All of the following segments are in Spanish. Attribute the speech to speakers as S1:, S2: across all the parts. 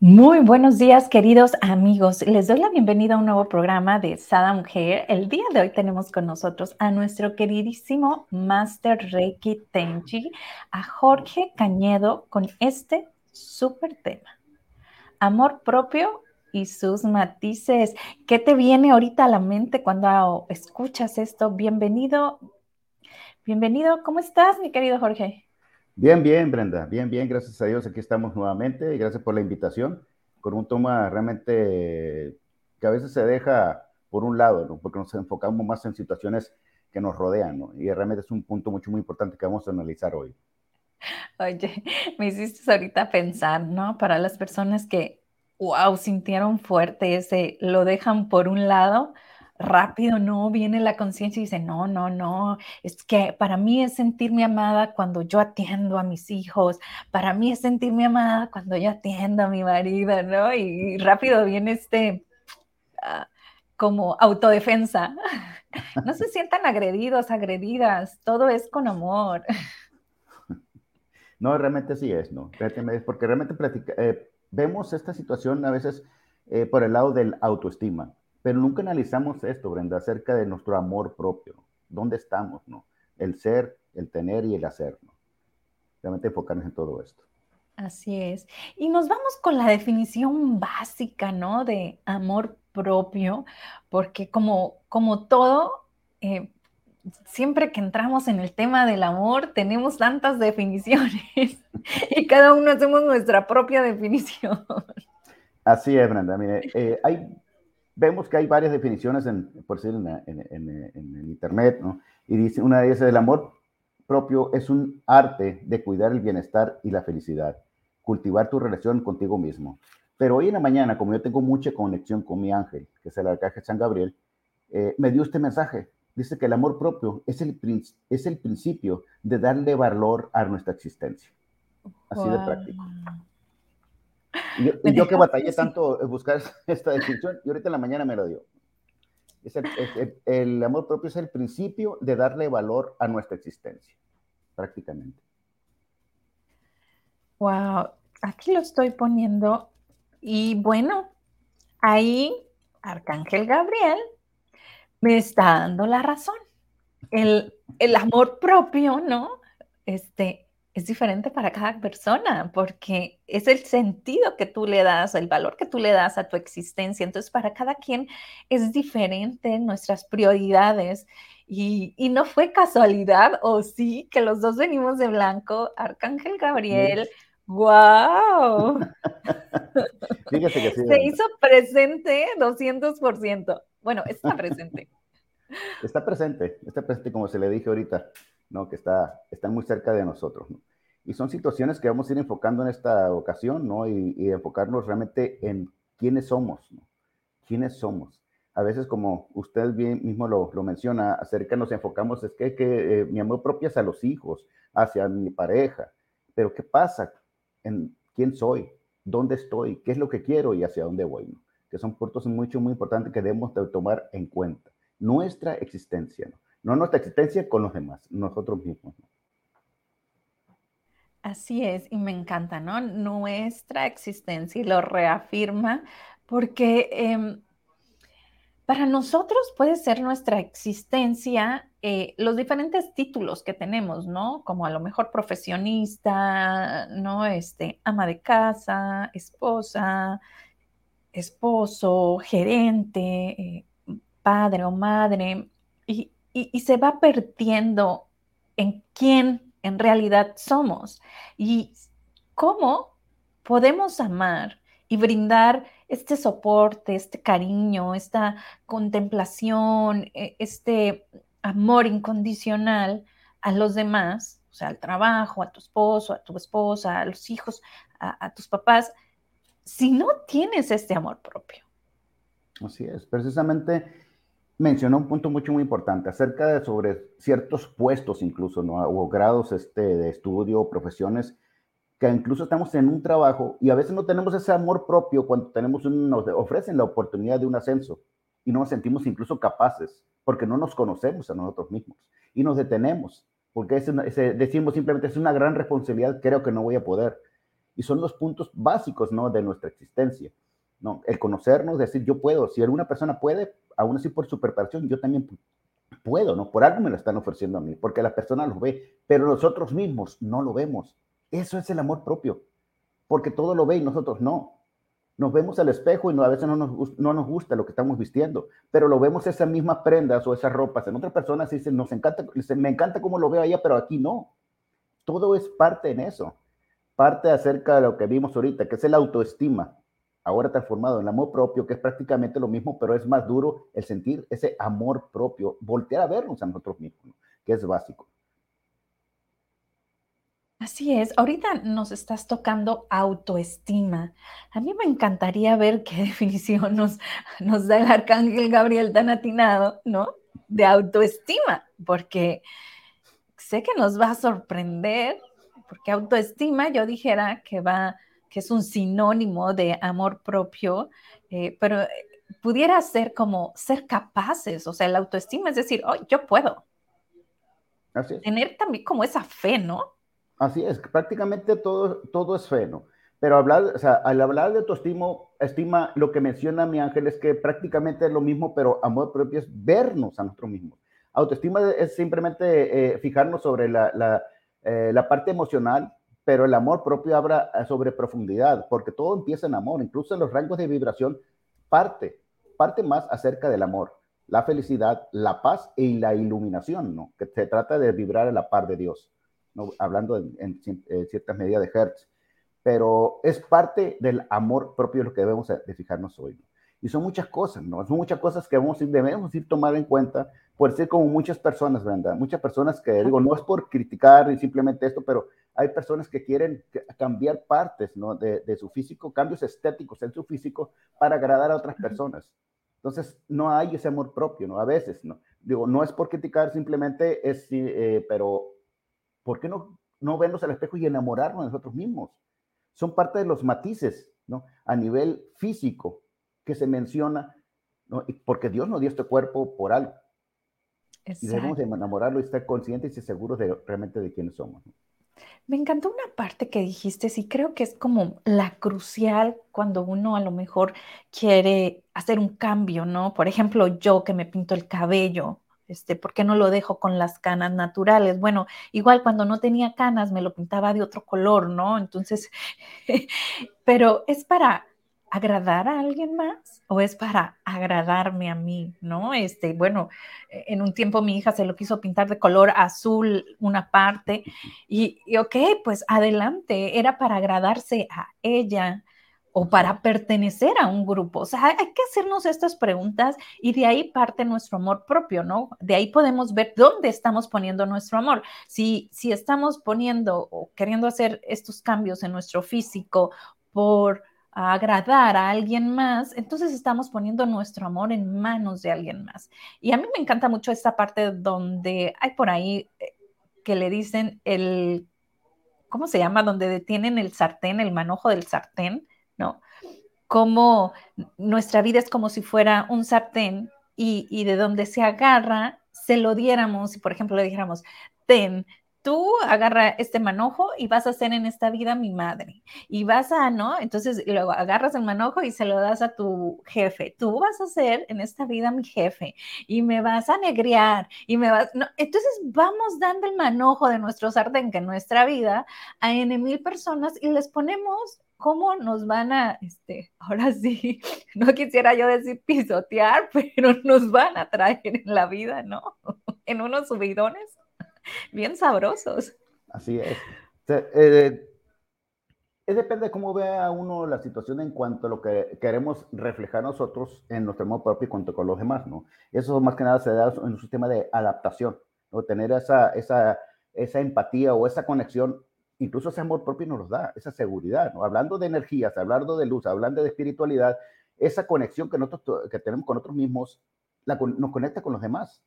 S1: Muy buenos días, queridos amigos. Les doy la bienvenida a un nuevo programa de Sada Mujer. El día de hoy tenemos con nosotros a nuestro queridísimo Master Reiki Tenchi, a Jorge Cañedo, con este súper tema. Amor propio y sus matices. ¿Qué te viene ahorita a la mente cuando escuchas esto? Bienvenido. Bienvenido. ¿Cómo estás, mi querido Jorge?
S2: Bien, bien, Brenda, bien, bien, gracias a Dios, aquí estamos nuevamente y gracias por la invitación, con un tema realmente que a veces se deja por un lado, ¿no? porque nos enfocamos más en situaciones que nos rodean, ¿no? y realmente es un punto mucho muy importante que vamos a analizar hoy.
S1: Oye, me hiciste ahorita pensar, ¿no? Para las personas que, wow, sintieron fuerte ese, lo dejan por un lado, rápido, no, viene la conciencia y dice, no, no, no, es que para mí es sentirme amada cuando yo atiendo a mis hijos, para mí es sentirme amada cuando yo atiendo a mi marido, ¿no? Y, rápido viene este, ah, como autodefensa. No se sientan agredidos, agredidas, todo es con amor.
S2: No, realmente sí es, ¿no? Porque realmente eh, vemos esta situación a veces eh, por el lado del autoestima pero nunca analizamos esto, Brenda, acerca de nuestro amor propio. ¿Dónde estamos, no? El ser, el tener y el hacer, ¿no? Realmente enfocarnos en todo esto.
S1: Así es. Y nos vamos con la definición básica, ¿no? De amor propio, porque como, como todo, eh, siempre que entramos en el tema del amor, tenemos tantas definiciones y cada uno hacemos nuestra propia definición.
S2: Así es, Brenda. Mire, eh, hay vemos que hay varias definiciones, en, por decir, en, en, Internet, ¿no? Y dice, una de ellas es el amor propio es un arte de cuidar el bienestar y la felicidad, cultivar tu relación contigo mismo. Pero hoy en la mañana, como yo tengo mucha conexión con mi ángel, que es el arcángel San Gabriel, eh, me dio este mensaje. Dice que el amor propio es el, es el principio de darle valor a nuestra existencia. Así de práctico. Y yo, que batallé tanto en buscar esta definición, y ahorita en la mañana me lo dio. el, amor propio es el principio de darle valor a nuestra existencia, prácticamente.
S1: Wow, aquí lo estoy poniendo. Y bueno, ahí Arcángel Gabriel me está dando la razón. El, el amor propio, ¿no? Este, es diferente para cada persona porque es el sentido que tú le das, el valor que tú le das a tu existencia. Entonces, para cada quien es diferente nuestras prioridades y, no fue casualidad, o sí, que los dos venimos de blanco, Arcángel Gabriel. ¡Wow! Fíjate que sí. Se hizo presente 200%. Bueno, está presente.
S2: Está presente, está presente como se le dije ahorita. ¿No? que está, están muy cerca de nosotros. ¿no? Y son situaciones que vamos a ir enfocando en esta ocasión ¿no? y, enfocarnos realmente en quiénes somos. ¿no? ¿Quiénes somos? A veces, como usted mismo lo, menciona, acerca nos enfocamos, es que, eh, mi amor propio es a los hijos, hacia mi pareja. Pero ¿qué pasa? ¿En quién soy? ¿Dónde estoy? ¿Qué es lo que quiero y hacia dónde voy? Que son puntos mucho, muy importantes que debemos de tomar en cuenta. Nuestra existencia. No nuestra existencia con los demás, nosotros mismos.
S1: Así es, y me encanta, ¿no? Nuestra existencia y lo reafirma porque em, para nosotros puede ser nuestra existencia eh, los diferentes títulos que tenemos, ¿no? Como a lo mejor profesionista, ¿no? Este, ama de casa, esposa, esposo, gerente, eh, padre o madre. Y, y, se va perdiendo en quién en realidad somos y cómo podemos amar y brindar este soporte, este cariño, esta contemplación, e, este amor incondicional a los demás, o sea, al trabajo, a tu esposo, a tu esposa, a los hijos, a, a tus papás, si no tienes este amor propio.
S2: Así es, precisamente mencionó un punto mucho muy importante acerca de sobre ciertos puestos incluso, ¿no? O grados este, de estudio, profesiones, que incluso estamos en un trabajo y a veces no tenemos ese amor propio cuando tenemos nos ofrecen la oportunidad de un ascenso y no nos sentimos incluso capaces porque no nos conocemos a nosotros mismos y nos detenemos porque decimos simplemente es una gran responsabilidad, creo que no voy a poder. Y son los puntos básicos ¿no? de nuestra existencia. ¿no? El conocernos, decir yo puedo, si alguna persona puede, aún así por su preparación, yo también puedo, ¿no? Por algo me lo están ofreciendo a mí, porque la persona lo ve, pero nosotros mismos no lo vemos. Eso es el amor propio, porque todo lo ve y nosotros no. Nos vemos al espejo y a veces no nos, no nos gusta lo que estamos vistiendo, pero lo vemos esas mismas prendas o esas ropas en otras personas y dicen, nos encanta, me encanta cómo lo veo allá, pero aquí no. Todo es parte en eso, parte acerca de lo que vimos ahorita, que es el autoestima ahora transformado en amor propio, que es prácticamente lo mismo, pero es más duro el sentir ese amor propio, voltear a vernos a nosotros mismos, que es básico.
S1: Así es, ahorita nos estás tocando autoestima. A mí me encantaría ver qué definición nos, nos da el arcángel Gabriel tan atinado, ¿no? De autoestima, porque sé que nos va a sorprender, porque autoestima yo dijera que va que es un sinónimo de amor propio, eh, pero eh, pudiera ser como ser capaces, o sea, la autoestima es decir, oh, yo puedo. Así es. Tener también como esa fe, ¿no?
S2: Así es, prácticamente todo, todo es fe, ¿no? Pero hablar, o sea, al hablar de autoestima, estima, lo que menciona mi ángel es que prácticamente es lo mismo, pero amor propio es vernos a nosotros mismos. Autoestima es simplemente eh, fijarnos sobre la, la, la parte emocional, pero el amor propio habla eh, sobre profundidad, porque todo empieza en amor, incluso en los rangos de vibración parte, parte más acerca del amor, la felicidad, la paz y la iluminación, ¿no? Que se trata de vibrar a la par de Dios, ¿no? Hablando en, ciertas medidas de Hertz, pero es parte del amor propio lo que debemos de fijarnos hoy. Y son muchas cosas, ¿no? Son muchas cosas que vamos, debemos ir tomar en cuenta, por ser como muchas personas, ¿verdad? Muchas personas que, digo, no es por criticar y simplemente esto, pero hay personas que quieren cambiar partes ¿no? de, de, su físico, cambios estéticos en su físico para agradar a otras personas. Entonces, no hay ese amor propio, ¿no? A veces, ¿no? Digo, no es por criticar, simplemente es, eh, pero ¿por qué no, no vernos al espejo y enamorarnos de nosotros mismos? Son parte de los matices, ¿no? A nivel físico que se menciona, ¿no? Porque Dios nos dio este cuerpo por algo. Y debemos enamorarlo y estar conscientes y seguros de realmente de quiénes somos. ¿no?
S1: Me encantó una parte que dijiste, sí creo que es como la crucial cuando uno a lo mejor quiere hacer un cambio, ¿no? Por ejemplo, yo que me pinto el cabello, este, ¿por qué no lo dejo con las canas naturales? Bueno, igual cuando no tenía canas me lo pintaba de otro color, ¿no? Entonces, pero es para agradar a alguien más o es para agradarme a mí, ¿no? Este, bueno, e, en un tiempo mi hija se lo quiso pintar de color azul una parte y, y ok, pues adelante, era para agradarse a ella o para pertenecer a un grupo. O sea, hay que hacernos estas preguntas y de ahí parte nuestro amor propio, ¿no? De ahí podemos ver dónde estamos poniendo nuestro amor. Si, si estamos poniendo o queriendo hacer estos cambios en nuestro físico por agradar a alguien más, entonces estamos poniendo nuestro amor en manos de alguien más. Y a mí me encanta mucho esta parte donde hay por ahí eh, que le dicen el, ¿cómo se llama? Donde detienen el sartén, el manojo del sartén, ¿no? Como nuestra vida es como si fuera un sartén y, y de donde se agarra, se lo diéramos, y por ejemplo le dijéramos, ten, tú agarra este manojo y vas a ser en esta vida mi madre. Y vas a, ¿no? Entonces luego agarras el manojo y se lo das a tu jefe. Tú vas a ser en esta vida mi jefe y me vas a negrear y me vas, no, entonces vamos dando el manojo de nuestro sartén que nuestra vida a N mil personas y les ponemos cómo nos van a, este, ahora sí, no quisiera yo decir pisotear, pero nos van a traer en la vida, ¿no? En unos subidones bien sabrosos.
S2: Así es. Eh, depende de cómo vea uno la situación en cuanto a lo que queremos reflejar nosotros en nuestro amor propio y cuanto con los demás, ¿no? Eso más que nada se da en un sistema de adaptación, ¿no? Tener esa, esa, esa empatía o esa conexión, incluso ese amor propio nos da, esa seguridad, ¿no? Hablando de energías, hablando de luz, hablando de espiritualidad, esa conexión que nosotros que tenemos con nosotros mismos nos conecta con los demás.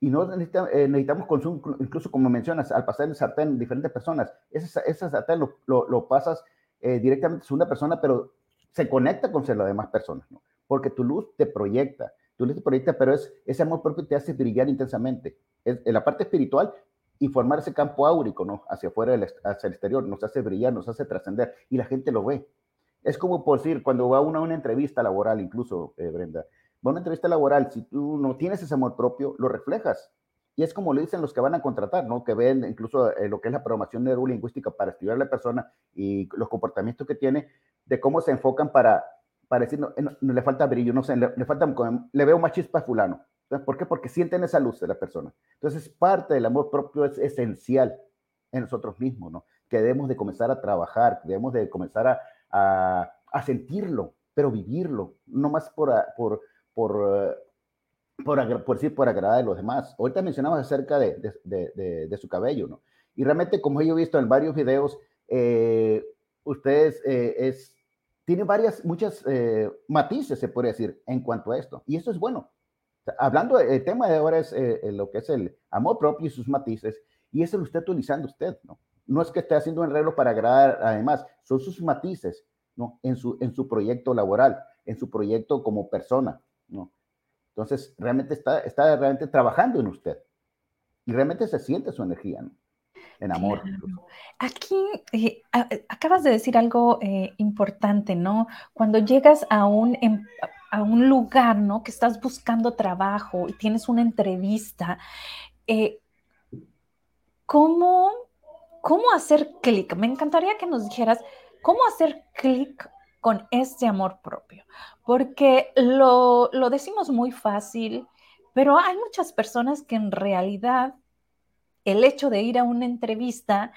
S2: Y no eh, necesitamos consumir, incluso como mencionas, al pasar el sartén, diferentes personas, ese, ese sartén lo, lo, pasas eh, directamente a una persona, pero se conecta con las demás personas, ¿no? Porque tu luz te proyecta, tu luz te proyecta, pero es, ese amor propio te hace brillar intensamente. Es, en la parte espiritual y formar ese campo áurico, ¿no? Hacia afuera, hacia el exterior, nos hace brillar, nos hace trascender y la gente lo ve. Es como por decir, cuando va uno a una entrevista laboral, incluso, eh, Brenda, va a una entrevista laboral, si tú no tienes ese amor propio, lo reflejas. Y es como le dicen los que van a contratar, ¿no? Que ven incluso eh, lo que es la programación neurolingüística para estudiar a la persona y los comportamientos que tiene, de cómo se enfocan para, para decir, no, no, le falta brillo, no sé, le, le, falta, le veo más chispa a fulano. ¿Por qué? Porque sienten esa luz de la persona. Entonces, parte del amor propio es esencial en nosotros mismos, ¿no? Que debemos de comenzar a trabajar, debemos de comenzar a, a, a sentirlo, pero vivirlo, no más por, por, por, por, por, decir, por agradar a los demás. Ahorita mencionamos acerca de, de, de, su cabello, ¿no? Y realmente, como yo he visto en varios videos, eh, ustedes eh, es, tiene varias, muchas eh, matices, se puede decir, en cuanto a esto. Y eso es bueno. hablando, el tema de ahora es lo que es el amor propio y sus matices, y eso lo está utilizando usted, ¿no? No es que esté haciendo un arreglo para agradar, además, son sus matices, ¿no? En su, en su proyecto laboral, en su proyecto como persona. ¿No? Entonces, realmente está, está realmente trabajando en usted y realmente se siente su energía, ¿no? En amor.
S1: Aquí eh, acabas de decir algo eh, importante, ¿no? Cuando llegas a un, em, a un lugar, ¿no? Que estás buscando trabajo y tienes una entrevista, eh, ¿cómo, ¿cómo hacer clic? Me encantaría que nos dijeras cómo hacer clic con este amor propio, porque lo, lo decimos muy fácil, pero hay muchas personas que en realidad el hecho de ir a una entrevista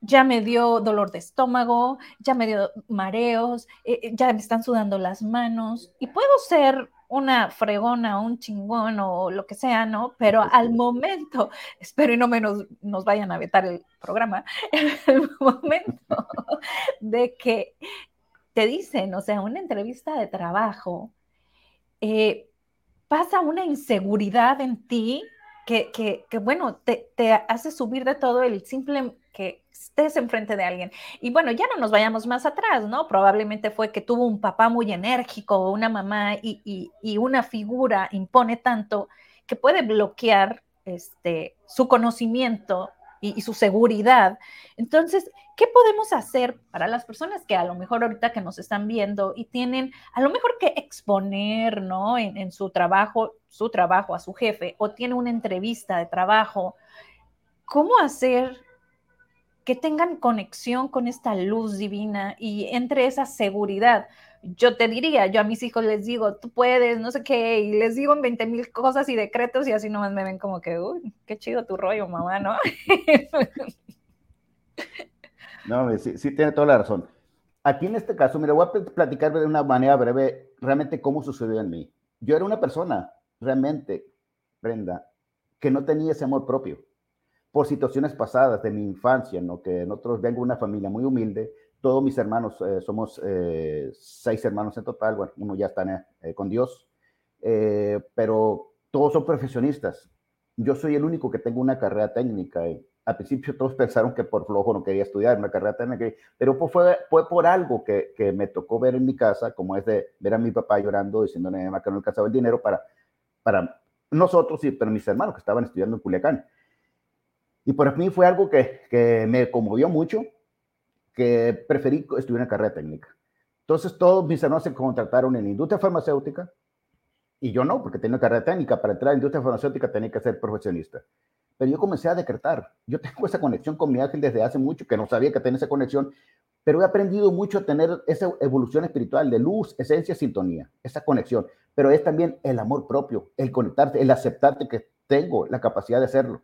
S1: ya me dio dolor de estómago, ya me dio mareos, eh, eh, ya me están sudando las manos y puedo ser una fregona, un chingón o lo que sea, ¿no? Pero al momento, espero y no menos nos vayan a vetar el programa, el momento de que te dicen, o sea, una entrevista de trabajo, eh, pasa una inseguridad en ti que, que, bueno, te, te, hace subir de todo el simple que estés enfrente de alguien. Y bueno, ya no nos vayamos más atrás, ¿no? Probablemente fue que tuvo un papá muy enérgico, una mamá y, y, y una figura impone tanto que puede bloquear este, su conocimiento y, su seguridad. Entonces, ¿qué podemos hacer para las personas que a lo mejor ahorita que nos están viendo y tienen a lo mejor que exponer, ¿no? En, su trabajo, su trabajo a su jefe o tiene una entrevista de trabajo, ¿cómo hacer que tengan conexión con esta luz divina y entre esa seguridad? yo te diría, yo a mis hijos les digo, tú puedes, no sé qué, y les digo en 20 mil cosas y decretos y así nomás me ven como que, uy, qué chido tu rollo, mamá, ¿no?
S2: no, sí, sí tiene toda la razón. Aquí en este caso, mira, voy a platicar de una manera breve realmente cómo sucedió en mí. Yo era una persona, realmente, Brenda, que no tenía ese amor propio por situaciones pasadas de mi infancia, ¿no? Que nosotros vengo de una familia muy humilde, todos mis hermanos, eh, somos eh, seis hermanos en total, bueno, uno ya está eh, con Dios, pero todos son profesionistas. Yo soy el único que tengo una carrera técnica. Al principio todos pensaron que por flojo no quería estudiar una carrera técnica, pero fue, fue por algo que, que, me tocó ver en mi casa, como es de ver a mi papá llorando, diciéndole a mi que no alcanzaba el dinero para, para nosotros, sí, pero mis hermanos que estaban estudiando en Culiacán. Y por mí fue algo que, que me conmovió mucho, que preferí estudiar una carrera técnica. Entonces todos mis hermanos se contrataron en la industria farmacéutica y yo no, porque tenía una carrera técnica. Para entrar a la industria farmacéutica tenía que ser profesionista. Pero yo comencé a decretar. Yo tengo esa conexión con mi ángel desde hace mucho, que no sabía que tenía esa conexión, pero he aprendido mucho a tener esa evolución espiritual de luz, esencia, sintonía, esa conexión. Pero es también el amor propio, el conectarte, el aceptarte que tengo la capacidad de hacerlo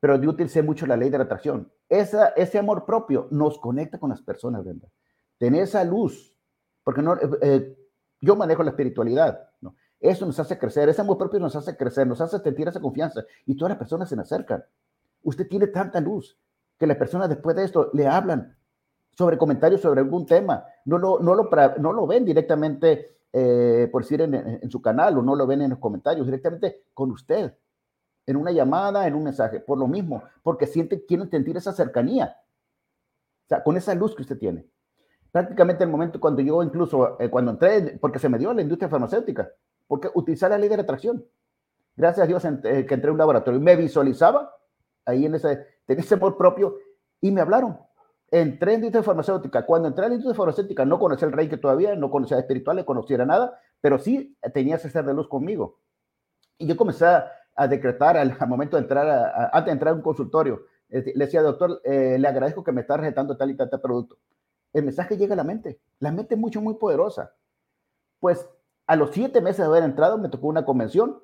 S2: pero yo utilicé mucho la ley de la atracción. Esa, ese amor propio nos conecta con las personas, ¿verdad? Tener esa luz, porque no, eh, eh, yo manejo la espiritualidad, ¿no? Eso nos hace crecer, ese amor propio nos hace crecer, nos hace sentir esa confianza y todas las personas se nos acercan. Usted tiene tanta luz que las personas después de esto le hablan sobre comentarios sobre algún tema, no lo, no lo, no lo ven directamente eh, por decir, en, su canal o no lo ven en los comentarios, directamente con usted, en una llamada, en un mensaje, por lo mismo, porque sienten, quieren sentir esa cercanía, o sea, con esa luz que usted tiene. Prácticamente el momento cuando yo incluso, eh, cuando entré, porque se me dio la industria farmacéutica, porque utilizar la ley de atracción. Gracias a Dios eh, que entré a un laboratorio me visualizaba ahí en ese, tenía ese amor propio y me hablaron. Entré en la industria farmacéutica. Cuando entré en la industria farmacéutica no conocía el rey que todavía, no conocía espiritual, no conociera nada, pero sí tenía ese ser de luz conmigo. Y yo comencé a, decretar al, momento de entrar, antes de entrar a un consultorio, le decía, doctor, eh, le agradezco que me está recetando tal y tal, tal producto. El mensaje llega a la mente. La mente es mucho, muy poderosa. Pues a los siete meses de haber entrado, me tocó una convención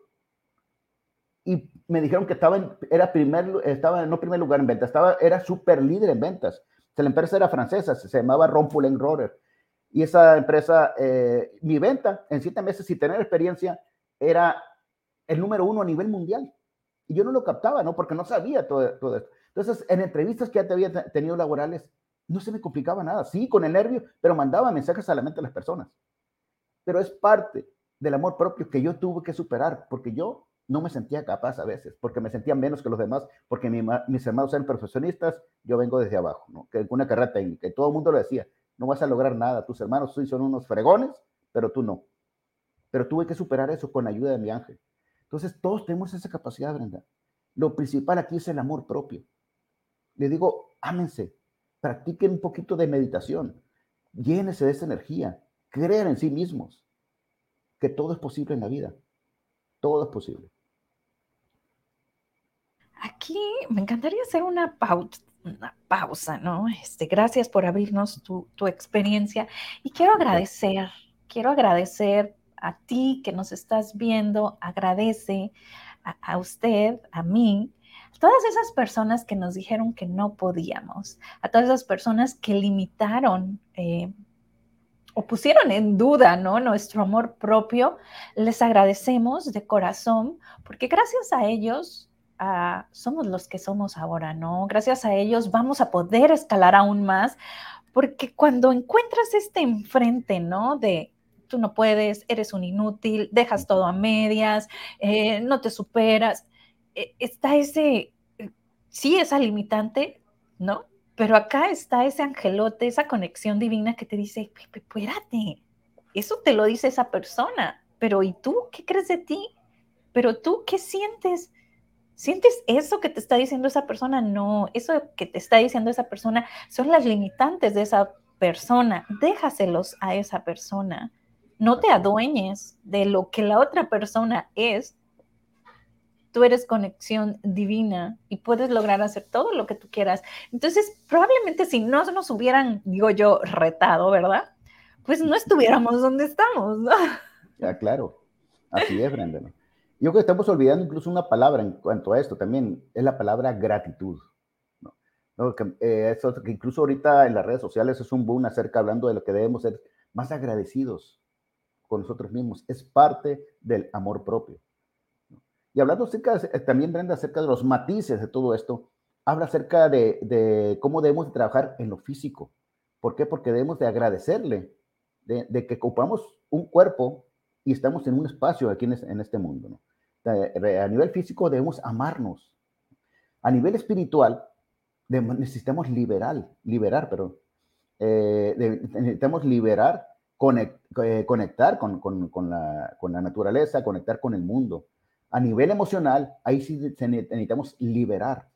S2: y me dijeron que estaba en, era primer, estaba no primer lugar en ventas, estaba, era súper líder en ventas. La empresa era francesa, se llamaba Rompulen Roller. Y esa empresa, eh, mi venta en siete meses sin tener experiencia era el número uno a nivel mundial. Y yo no lo captaba, ¿no? Porque no sabía todo, todo esto. Entonces, en entrevistas que ya te había tenido laborales, no se me complicaba nada. Sí, con el nervio, pero mandaba mensajes a la mente de las personas. Pero es parte del amor propio que yo tuve que superar, porque yo no me sentía capaz a veces, porque me sentía menos que los demás, porque mis hermanos eran profesionistas, yo vengo desde abajo, ¿no? que una carrera técnica, y todo el mundo lo decía, no vas a lograr nada, tus hermanos sí son unos fregones, pero tú no. Pero tuve que superar eso con la ayuda de mi ángel. Entonces, todos tenemos esa capacidad, Brenda. Lo principal aquí es el amor propio. Le digo, ámense, practiquen un poquito de meditación, llénese de esa energía, crean en sí mismos, que todo es posible en la vida. Todo es posible.
S1: Aquí me encantaría hacer una pausa, una pausa, ¿no? Este, gracias por abrirnos tu, experiencia y quiero agradecer, quiero agradecer a ti que nos estás viendo, agradece a, usted, a mí, a todas esas personas que nos dijeron que no podíamos, a todas esas personas que limitaron eh, o pusieron en duda, ¿no? Nuestro amor propio, les agradecemos de corazón, porque gracias a ellos ah, somos los que somos ahora, ¿no? Gracias a ellos vamos a poder escalar aún más, porque cuando encuentras este enfrente, ¿no? De tú no puedes, eres un inútil, dejas todo a medias, eh, no te superas, eh, está ese, eh, sí, esa limitante, ¿no? Pero acá está ese angelote, esa conexión divina que te dice, espérate, eso te lo dice esa persona, pero ¿y tú qué crees de ti? Pero tú qué sientes? ¿Sientes eso que te está diciendo esa persona? No, eso que te está diciendo esa persona son las limitantes de esa persona. Déjaselos a esa persona. No te adueñes de lo que la otra persona es tú eres conexión divina y puedes lograr hacer todo lo que tú quieras. Entonces, probablemente si no nos hubieran, digo yo, retado, ¿verdad? Pues no estuviéramos donde estamos, ¿no?
S2: Ya, claro. Así es, Brenda. Yo creo que estamos olvidando incluso una palabra en cuanto a esto también, es la palabra gratitud. ¿no? Que, eh, eso, que incluso ahorita en las redes sociales es un boom acerca hablando de lo que debemos ser más agradecidos con nosotros mismos. Es parte del amor propio. Y hablando acerca, eh, también Brenda, acerca de los matices de todo esto, habla acerca de, cómo debemos trabajar en lo físico. ¿Por qué? Porque debemos de agradecerle de, que ocupamos un cuerpo y estamos en un espacio aquí en, este mundo. A nivel físico debemos amarnos. A nivel espiritual necesitamos liberar, liberar, pero eh, necesitamos liberar, eh, conectar con, con, la, con la naturaleza, conectar con el mundo a nivel emocional, ahí sí necesitamos liberar,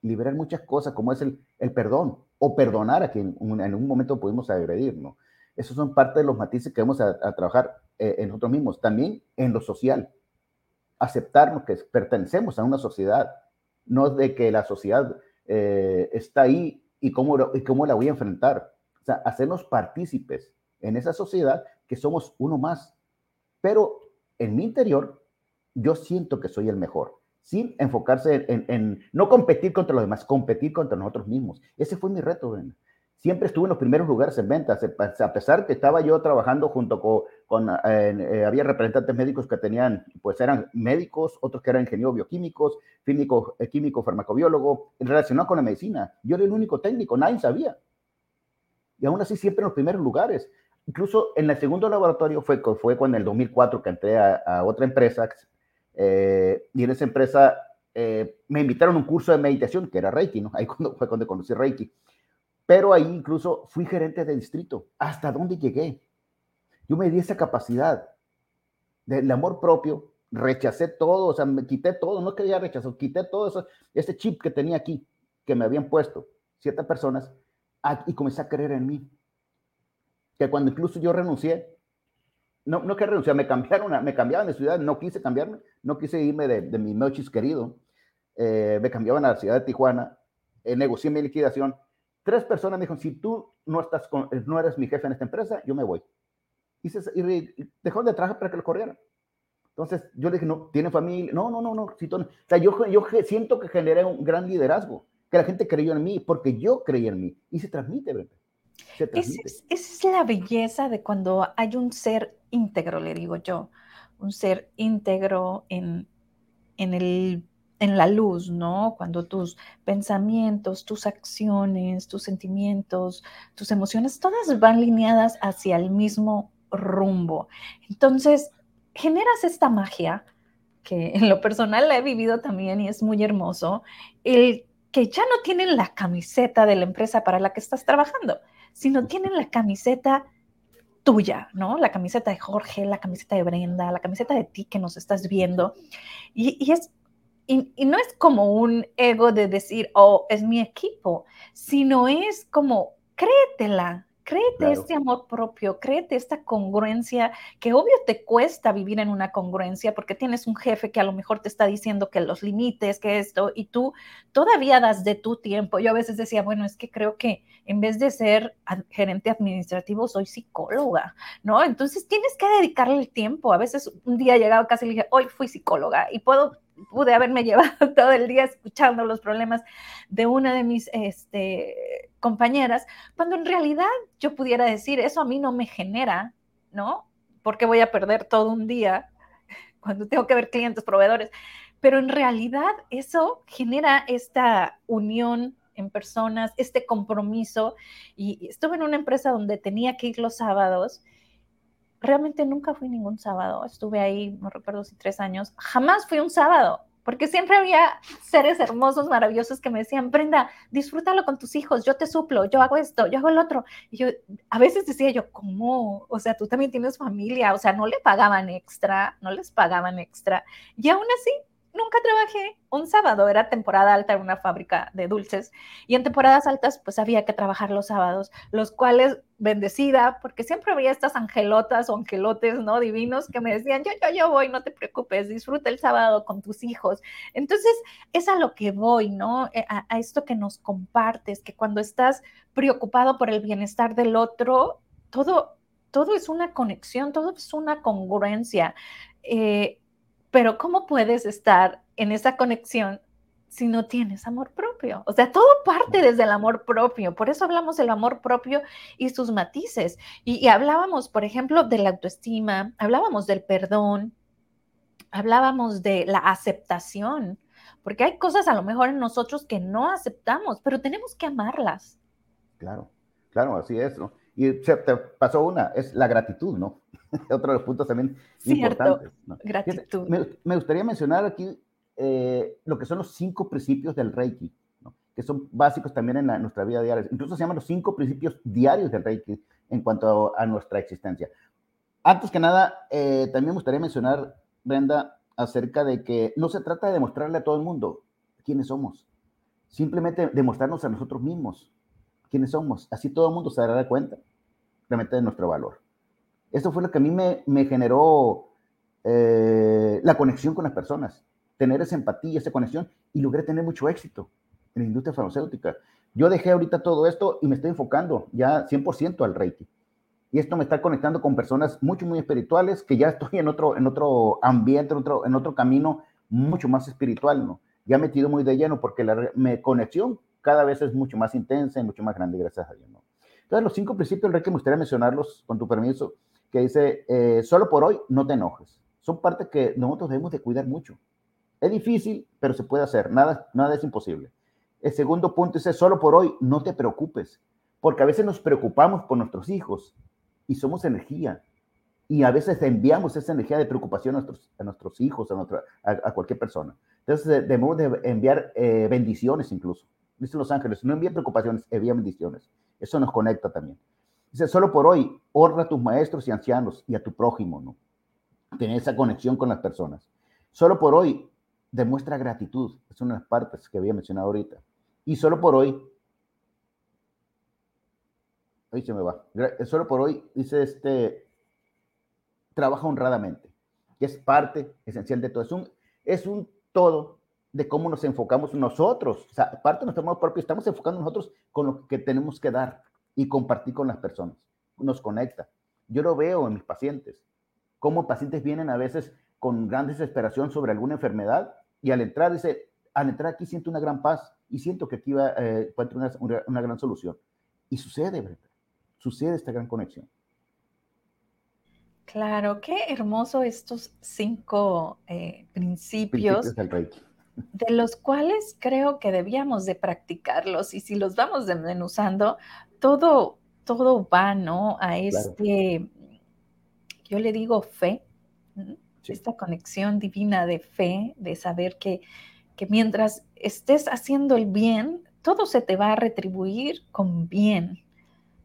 S2: liberar muchas cosas, como es el, el perdón o perdonar a quien en un momento pudimos agredir, ¿no? Esos son parte de los matices que vamos a, trabajar eh, en nosotros mismos, también en lo social. Aceptarnos que pertenecemos a una sociedad, no de que la sociedad eh, está ahí y cómo, y cómo la voy a enfrentar. O sea, hacernos partícipes en esa sociedad que somos uno más. Pero en mi interior yo siento que soy el mejor, sin enfocarse en, no competir contra los demás, competir contra nosotros mismos. Ese fue mi reto. Siempre estuve en los primeros lugares en ventas, a pesar que estaba yo trabajando junto con, eh, había representantes médicos que tenían, pues eran médicos, otros que eran ingenieros bioquímicos, químico, eh, químico farmacobiólogo, relacionado con la medicina. Yo era el único técnico, nadie sabía. Y aún así siempre en los primeros lugares. incluso en el segundo laboratorio fue, fue cuando en el 2004 que entré a, otra empresa eh, y en esa empresa eh, me invitaron a un curso de meditación que era Reiki, ¿no? Ahí cuando, fue cuando conocí Reiki. Pero ahí incluso fui gerente de distrito. ¿Hasta dónde llegué? Yo me di esa capacidad del amor propio, rechacé todo, o sea, me quité todo, no quería rechazar, quité todo eso, ese chip que tenía aquí, que me habían puesto ciertas personas, y comencé a creer en mí. Que cuando incluso yo renuncié, no, no que renuncié, me cambiaron, me cambiaban de ciudad, no quise cambiarme, no quise irme de, de mi mochis querido, eh, me cambiaban a la ciudad de Tijuana, eh, negocié mi liquidación. Tres personas me dijeron, si tú no, estás con, no eres mi jefe en esta empresa, yo me voy. Y, se, y dejó de trabajar para que lo corrieran. Entonces yo le dije, no, tiene familia. No, no, no, no. Si o sea, yo, yo siento que generé un gran liderazgo, que la gente creyó en mí porque yo creí en mí. Y se transmite, ¿verdad?
S1: Esa es, la belleza de cuando hay un ser íntegro, le digo yo, un ser íntegro en, en, el, en la luz, ¿no? Cuando tus pensamientos, tus acciones, tus sentimientos, tus emociones, todas van lineadas hacia el mismo rumbo. Entonces, generas esta magia que en lo personal la he vivido también y es muy hermoso, el que ya no tienen la camiseta de la empresa para la que estás trabajando sino tienen la camiseta tuya, ¿no? La camiseta de Jorge, la camiseta de Brenda, la camiseta de ti que nos estás viendo. Y, es, y, y, no es como un ego de decir, oh, es mi equipo, sino es como, créetela, Créete este amor propio, créete esta congruencia, que obvio te cuesta vivir en una congruencia porque tienes un jefe que a lo mejor te está diciendo que los límites, que esto, y tú todavía das de tu tiempo. Yo a veces decía, bueno, es que creo que en vez de ser gerente administrativo, soy psicóloga, ¿no? Entonces tienes que dedicarle el tiempo. A veces un día llegaba casi y le dije, hoy fui psicóloga y puedo pude haberme llevado todo el día escuchando los problemas de una de mis este, compañeras, cuando en realidad yo pudiera decir, eso a mí no me genera, ¿no? Porque voy a perder todo un día cuando tengo que ver clientes, proveedores. Pero en realidad eso genera esta unión en personas, este compromiso. Y estuve en una empresa donde tenía que ir los sábados realmente nunca fui ningún sábado. Estuve ahí, no recuerdo si tres años. Jamás fui un sábado, porque siempre había seres hermosos, maravillosos que me decían, Brenda, disfrútalo con tus hijos, yo te suplo, yo hago esto, yo hago el otro. Y yo a veces decía yo, ¿cómo? O sea, tú también tienes familia, o sea, no le pagaban extra, no les pagaban extra. Y aún así, nunca trabajé un sábado, era temporada alta en una fábrica de dulces y en temporadas altas pues había que trabajar los sábados, los cuales bendecida, porque siempre había estas angelotas o angelotes, ¿no? Divinos que me decían, yo, yo, yo voy, no te preocupes, disfruta el sábado con tus hijos. Entonces, es a lo que voy, ¿no? Eh, a, esto que nos compartes, que cuando estás preocupado por el bienestar del otro, todo, todo es una conexión, todo es una congruencia. Eh, pero ¿cómo puedes estar en esa conexión si no tienes amor propio? O sea, todo parte desde el amor propio. Por eso hablamos del amor propio y sus matices. Y, hablábamos, por ejemplo, de la autoestima, hablábamos del perdón, hablábamos de la aceptación, porque hay cosas a lo mejor en nosotros que no aceptamos, pero tenemos que amarlas.
S2: Claro, claro, así es, ¿no? Y se te pasó una, es la gratitud, ¿no? Otro de los puntos también importantes.
S1: Gratitud.
S2: Me, gustaría mencionar aquí eh, lo que son los cinco principios del Reiki, ¿no? que son básicos también en nuestra vida diaria. Incluso se llaman los cinco principios diarios del Reiki en cuanto a, nuestra existencia. Antes que nada, eh, también me gustaría mencionar, Brenda, acerca de que no se trata de demostrarle a todo el mundo quiénes somos, simplemente demostrarnos a nosotros mismos quiénes somos. Así todo el mundo se dará cuenta realmente de nuestro valor. Esto fue lo que a mí me, generó eh, la conexión con las personas, tener esa empatía, esa conexión y logré tener mucho éxito en la industria farmacéutica. Yo dejé ahorita todo esto y me estoy enfocando ya 100% al Reiki. Y esto me está conectando con personas mucho, muy espirituales, que ya estoy en otro, en otro ambiente, en otro, camino mucho más espiritual, ¿no? Ya metido muy de lleno porque la conexión cada vez es mucho más intensa y mucho más grande, gracias a Dios. ¿no? Entonces, los cinco principios, Rey, que me gustaría mencionarlos con tu permiso, que dice, eh, solo por hoy no te enojes. Son partes que nosotros debemos de cuidar mucho. Es difícil, pero se puede hacer. Nada, nada es imposible. El segundo punto dice, solo por hoy no te preocupes, porque a veces nos preocupamos por nuestros hijos y somos energía. Y a veces enviamos esa energía de preocupación a nuestros, a nuestros hijos, a, a, cualquier persona. Entonces debemos de enviar eh, bendiciones incluso. Dice Los Ángeles, no envíen preocupaciones, envía bendiciones. Eso nos conecta también. Dice, solo por hoy, honra a tus maestros y ancianos y a tu prójimo, ¿no? Tener esa conexión con las personas. Solo por hoy, demuestra gratitud. Es una de las partes que había mencionado ahorita. Y solo por hoy, ahí se me va. Solo por hoy, dice este, trabaja honradamente, que es parte esencial de todo. Es un, es un todo de cómo nos enfocamos nosotros. O sea, parte de nuestro modo propio, estamos enfocando nosotros con lo que tenemos que dar y compartir con las personas. Nos conecta. Yo lo veo en mis pacientes, cómo pacientes vienen a veces con gran desesperación sobre alguna enfermedad y al entrar dice, al entrar aquí siento una gran paz y siento que aquí va, eh, una, una, gran solución. Y sucede, ¿verdad? sucede esta gran conexión.
S1: Claro, qué hermoso estos cinco eh, principios, de los cuales creo que debíamos de practicarlos y si los vamos desmenuzando, todo, todo va, ¿no? A este, yo le digo fe, esta conexión divina de fe, de saber que, que mientras estés haciendo el bien, todo se te va a retribuir con bien.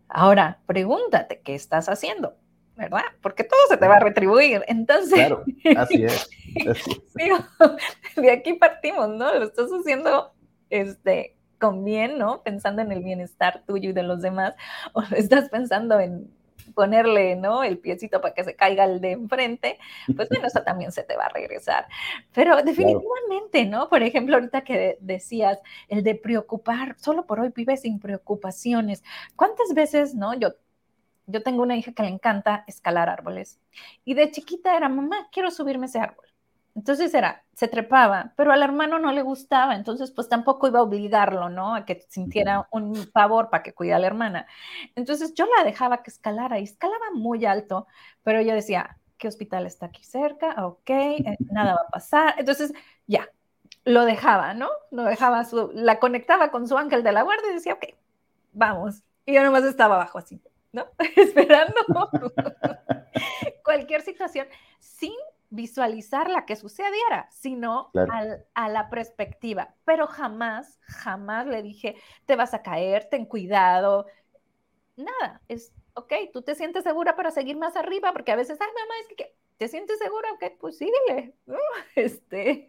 S1: Ahora, pregúntate, ¿qué estás haciendo? ¿Verdad? Porque todo se te va a retribuir. Entonces,
S2: claro, así es.
S1: de aquí partimos, ¿no? Lo estás haciendo este, con bien, ¿no? Pensando en el bienestar tuyo y de los demás, o lo estás pensando en ponerle, ¿no? El piecito para que se caiga el de enfrente, pues bueno, eso también se te va a regresar. Pero definitivamente, ¿no? Por ejemplo, ahorita que decías, el de preocupar, solo por hoy vives sin preocupaciones. ¿Cuántas veces, ¿no? Yo yo tengo una hija que le encanta escalar árboles y de chiquita era, mamá, quiero subirme ese árbol. Entonces era, se trepaba, pero al hermano no le gustaba, entonces pues tampoco iba a obligarlo, ¿no? A que sintiera un favor para que cuidara a la hermana. Entonces yo la dejaba que escalara y escalaba muy alto, pero yo decía, ¿qué hospital está aquí cerca? Ok, eh, nada va a pasar. Entonces ya, lo dejaba, ¿no? Lo dejaba, su, la conectaba con su ángel de la guardia y decía, ok, vamos. Y yo nomás estaba abajo así. ¿No? Esperando cualquier situación sin visualizar la que sucediera, sino a la perspectiva. Pero jamás, jamás le dije, te vas a caer, ten cuidado. Nada, es, ok, tú te sientes segura para seguir más arriba, porque a veces, ay, mamá, es que, ¿te sientes segura? Ok, pues síguele. Este,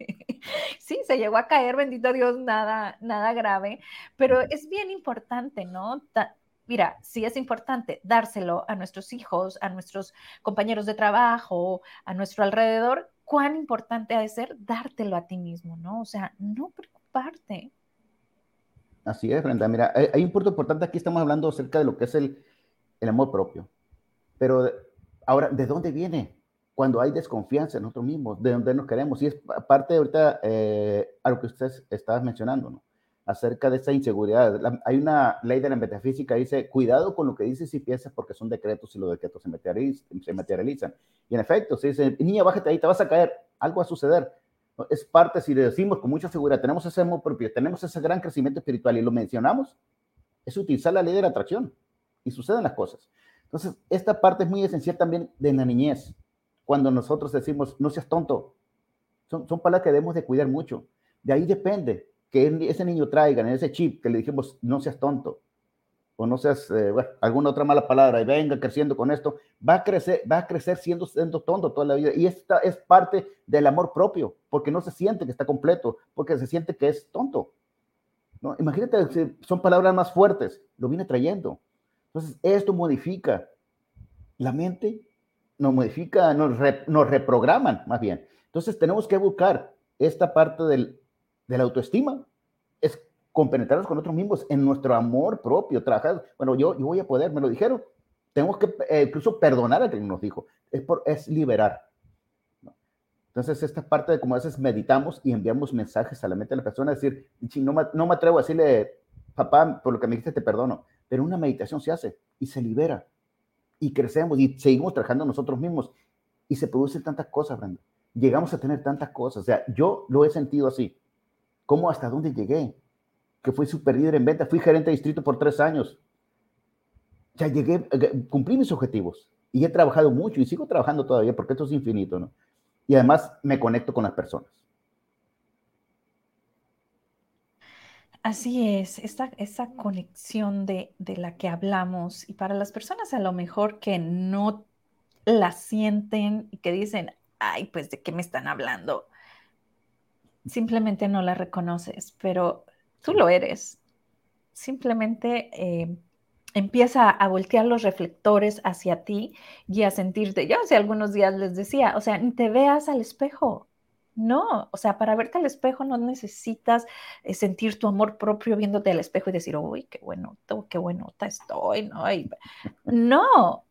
S1: sí, se llegó a caer, bendito Dios, nada, nada grave, pero es bien importante, ¿no? Mira, sí es importante dárselo a nuestros hijos, a nuestros compañeros de trabajo, a nuestro alrededor, cuán importante ha de ser dártelo a ti mismo, ¿no? O sea, no preocuparte.
S2: Así es, Brenda. Mira, hay, un punto importante aquí, estamos hablando acerca de lo que es el, amor propio. Pero ahora, ¿de dónde viene? Cuando hay desconfianza en nosotros mismos, de dónde nos queremos. Y es parte ahorita eh, a lo que usted estaba mencionando, ¿no? Acerca de esa inseguridad. hay una ley de la metafísica dice, cuidado con lo que dices y piensas porque son decretos y los decretos se materializan. Se. Y en efecto, si dice, niña, bájate ahí, te vas a caer, algo va a suceder. Es parte, si le decimos con mucha seguridad, tenemos ese amor propio, tenemos ese gran crecimiento espiritual y lo mencionamos, es utilizar la ley de la atracción y suceden las cosas. Entonces, esta parte es muy esencial también de la niñez. Cuando nosotros decimos, no seas tonto, son, son palabras que debemos de cuidar mucho. De ahí depende que ese niño traiga en ese chip que le dijimos, no seas tonto, o no seas, eh, bueno, alguna otra mala palabra, y venga creciendo con esto, va a crecer, va a crecer siendo, siendo tonto toda la vida. Y esta es parte del amor propio, porque no se siente que está completo, porque se siente que es tonto. ¿no? Imagínate, son palabras más fuertes, lo viene trayendo. Entonces, esto modifica la mente, nos modifica, nos, nos reprograman más bien. Entonces, tenemos que buscar esta parte del de la autoestima es compenetrarnos con otros mismos en nuestro amor propio, trabajar, bueno, yo, yo voy a poder, me lo dijeron, tenemos que eh, incluso perdonar a quien nos dijo, es, por, es liberar. Entonces, esta parte de como a veces meditamos y enviamos mensajes a la mente de la persona, decir, no no me atrevo a decirle, papá, por lo que me dijiste te perdono, pero una meditación se hace y se libera. Y crecemos y seguimos trabajando nosotros mismos. Y se producen tantas cosas, Brenda. Llegamos a tener tantas cosas, o sea, yo lo he sentido así ¿Cómo hasta dónde llegué? Que fui super líder en venta, fui gerente de distrito por tres años. ya llegué, eh, cumplí mis objetivos y he trabajado mucho y sigo trabajando todavía porque esto es infinito, ¿no? Y además me conecto con las personas.
S1: Así es, esa, esa conexión de, de, la que hablamos y para las personas a lo mejor que no la sienten y que dicen, ay, pues de qué me están hablando, simplemente no la reconoces, pero tú lo eres. Simplemente eh, empieza a voltear los reflectores hacia ti y a sentirte. Yo hace algunos días les decía, o sea, ni te veas al espejo, no, o sea, para verte al espejo no necesitas eh, sentir tu amor propio viéndote al espejo y decir, uy, qué bueno, qué buenota estoy, ¿no? no,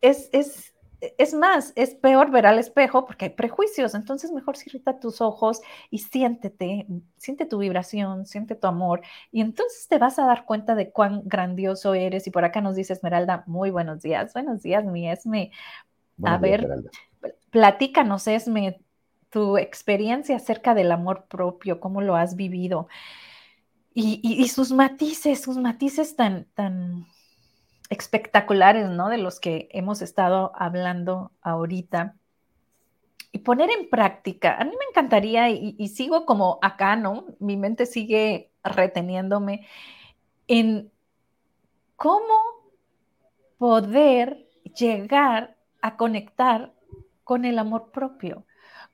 S1: es, es, es más, es peor ver al espejo porque hay prejuicios, entonces mejor cierra tus ojos y siéntete, siente tu vibración, siente tu amor y entonces te vas a dar cuenta de cuán grandioso eres. Y por acá nos dice Esmeralda, muy buenos días, buenos días, mi Esme. a ver, platícanos, Esme, tu experiencia acerca del amor propio, cómo lo has vivido y, sus matices, sus matices tan, tan espectaculares, ¿no? De los que hemos estado hablando ahorita. Y poner en práctica, a mí me encantaría y, sigo como acá, ¿no? Mi mente sigue reteniéndome en cómo poder llegar a conectar con el amor propio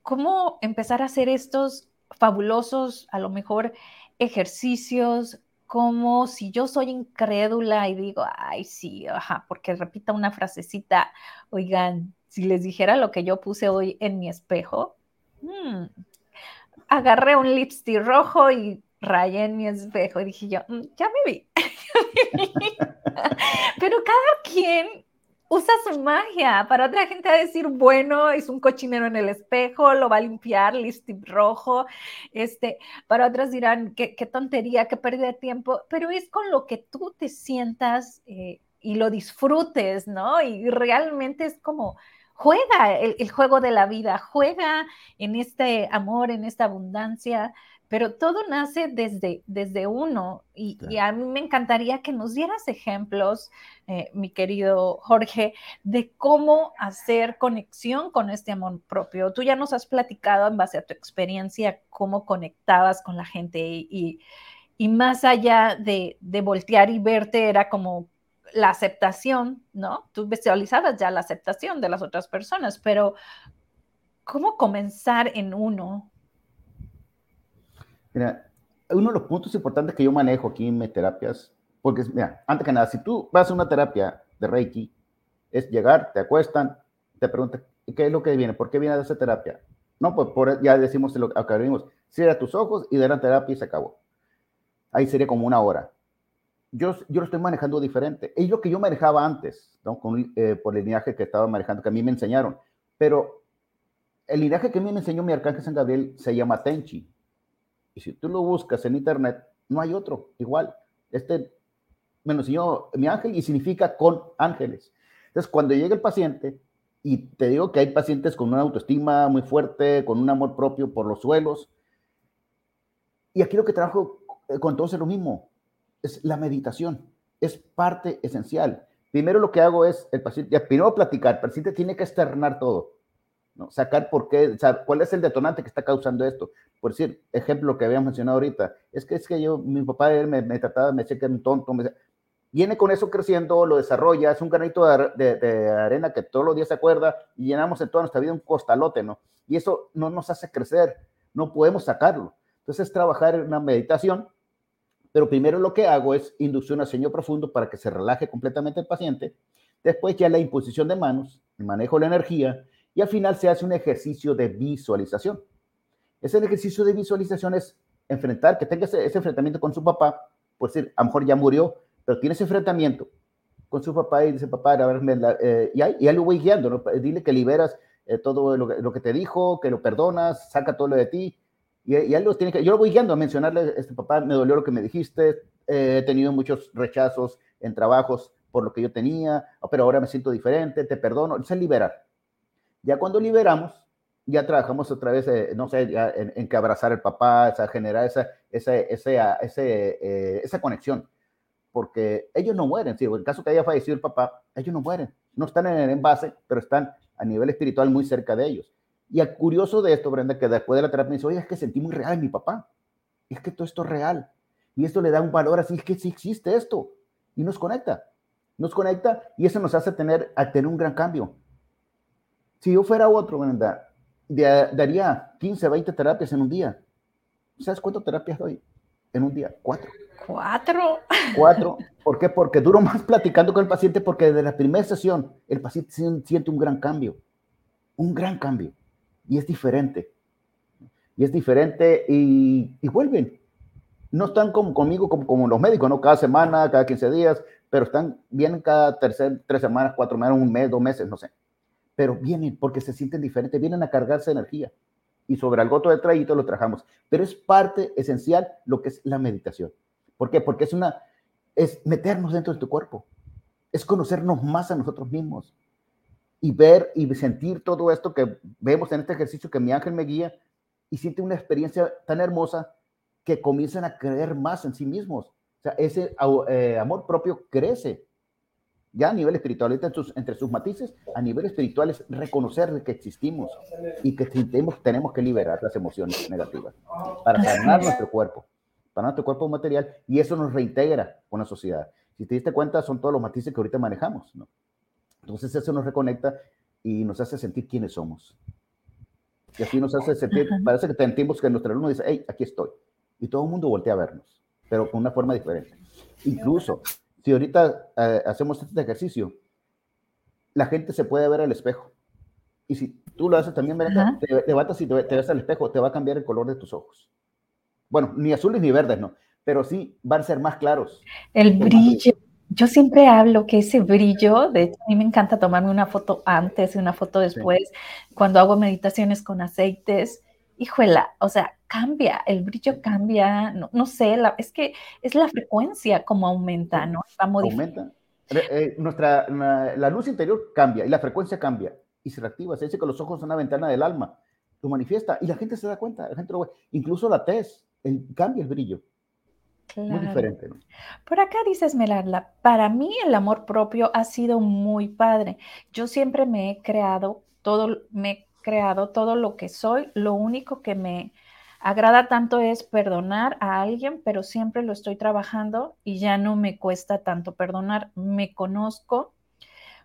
S1: cómo empezar a hacer estos fabulosos, a lo mejor, ejercicios, como si yo soy incrédula y digo, ay, sí, ajá, porque repita una frasecita, oigan, si les dijera lo que yo puse hoy en mi espejo, hmm, agarré un lipstick rojo y rayé en mi espejo y dije yo, mm, ya me vi. Pero cada quien usa su magia. Para otra gente a decir, bueno, es un cochinero en el espejo, lo va a limpiar, lipstick rojo. Este, para otras dirán, qué, tontería, qué pérdida de tiempo, pero es con lo que tú te sientas eh, y lo disfrutes, ¿no? Y realmente es como, juega el, el juego de la vida, juega en este amor, en esta abundancia pero todo nace desde, desde uno y, a mí me encantaría que nos dieras ejemplos, eh, mi querido Jorge, de cómo hacer conexión con este amor propio. Tú ya nos has platicado en base a tu experiencia cómo conectabas con la gente y, y más allá de, de voltear y verte era como la aceptación, ¿no? Tú visualizabas ya la aceptación de las otras personas, pero ¿cómo comenzar en uno
S2: Uno de los puntos importantes que yo manejo aquí en mis terapias, porque, mira, antes que nada, si tú vas a una terapia de Reiki, es llegar, te acuestan, te preguntan, ¿qué es lo que viene? ¿Por qué viene de esa terapia? No, pues por, ya decimos lo que vimos, cierra tus ojos y de la terapia y se acabó. Ahí sería como una hora. Yo, yo lo estoy manejando diferente. Es lo que yo manejaba antes. Con, eh, por el linaje que estaba manejando, que a mí me enseñaron. Pero el linaje que a mí me enseñó mi arcángel San Gabriel se llama Tenchi. Y si tú lo buscas en internet, no hay otro igual. Este me lo mi ángel y significa con ángeles. Entonces, cuando llega el paciente, y te digo que hay pacientes con una autoestima muy fuerte, con un amor propio por los suelos, y aquí lo que trabajo eh, con todos es lo mismo, es la meditación, es parte esencial. Primero lo que hago es, el paciente, primero platicar, el paciente tiene que externar todo. ¿No? Sacar por qué, o sea, cuál es el detonante que está causando esto. Por decir, ejemplo que habíamos mencionado ahorita, es que es que yo, mi papá me, me trataba, me decía que era un tonto, viene con eso creciendo, lo desarrolla, es un granito de, arena que todos los días se acuerda y llenamos en toda nuestra vida un costalote, ¿no? Y eso no nos hace crecer, no podemos sacarlo. Entonces, trabajar en una meditación, pero primero lo que hago es inducción a sueño profundo para que se relaje completamente el paciente. Después ya la imposición de manos, manejo la energía, y al final se hace un ejercicio de visualización. Ese ejercicio de visualización es enfrentar, que tenga ese, enfrentamiento con su papá, pues decir, a lo mejor ya murió, pero tiene ese enfrentamiento con su papá y dice, papá, a ver, eh, y, ahí, y ahí lo voy guiando, ¿no? dile que liberas eh, todo lo, que te dijo, que lo perdonas, saca todo lo de ti, y, y lo tiene que, yo lo voy guiando a mencionarle, este papá, me dolió lo que me dijiste, eh, he tenido muchos rechazos en trabajos por lo que yo tenía, pero ahora me siento diferente, te perdono, es liberar. Ya cuando liberamos, ya trabajamos otra vez, eh, no sé, en, que abrazar al papá, o sea, generar esa, esa, esa, esa, eh, esa conexión. porque ellos no mueren. Si en el caso que haya fallecido el papá, ellos no mueren. No están en el envase, pero están a nivel espiritual muy cerca de ellos. Y el curioso de esto, Brenda, que después de la terapia me dice, oye, es que sentí muy real mi papá. Es que todo esto es real. Y esto le da un valor así, es que sí existe esto. Y nos conecta. Nos conecta y eso nos hace tener, a tener un gran cambio. Si yo fuera otro, Brenda, daría 15, 20 terapias en un día. ¿Sabes cuántas terapias doy en un día? Cuatro.
S1: Cuatro.
S2: Cuatro. ¿Por qué? Porque duro más platicando con el paciente porque desde la primera sesión el paciente siente un gran cambio. Un gran cambio. Y es diferente. Y es diferente y, vuelven. No están como, conmigo como, como los médicos, ¿no? Cada semana, cada 15 días, pero están, vienen cada tercer, tres semanas, cuatro semanas, un mes, dos meses, no sé. Pero vienen porque se sienten diferentes, vienen a cargarse energía. Y sobre algo todo de trayito lo trabajamos. Pero es parte esencial lo que es la meditación. ¿Por qué? Porque es una, es meternos dentro de tu cuerpo. Es conocernos más a nosotros mismos. Y ver y sentir todo esto que vemos en este ejercicio que mi ángel me guía y siente una experiencia tan hermosa que comienzan a creer más en sí mismos. O sea, ese eh, amor propio crece. Ya a nivel espiritual, entre sus, entre sus matices, a nivel espiritual es reconocer que existimos y que tenemos, tenemos que liberar las emociones negativas para sanar nuestro cuerpo para nuestro cuerpo material y eso nos reintegra con la sociedad. Si te diste cuenta, son todos los matices que ahorita manejamos, ¿no? Entonces eso nos reconecta y nos hace sentir quiénes somos. Y así nos hace sentir, parece que sentimos que nuestro alumno dice, hey, aquí estoy. Y todo el mundo voltea a vernos, pero con una forma diferente. Incluso, si ahorita eh, hacemos este ejercicio, la gente se puede ver al espejo. Y si tú lo haces también, te levantas y te, te ves al espejo, te va a cambiar el color de tus ojos. Bueno, ni azules ni verdes, no, pero sí van a ser más claros.
S1: El brillo. Yo siempre hablo que ese brillo, de hecho, a mí me encanta tomarme una foto antes y una foto después, cuando hago meditaciones con aceites, híjola, o sea, cambia, el brillo cambia, no, sé, es que es la frecuencia como aumenta, ¿no?
S2: Va aumenta. Eh, nuestra, la, luz interior cambia y la frecuencia cambia y se reactiva. Se dice que los ojos son una ventana del alma, lo manifiesta y la gente se da cuenta, la gente lo ve. Incluso la tez, cambia el brillo. Muy diferente.
S1: Por acá dices, Melarla, para mí el amor propio ha sido muy padre. Yo siempre me he creado todo, me he creado todo lo que soy. Lo único que me agrada tanto es perdonar a alguien, pero siempre lo estoy trabajando y ya no me cuesta tanto perdonar. Me conozco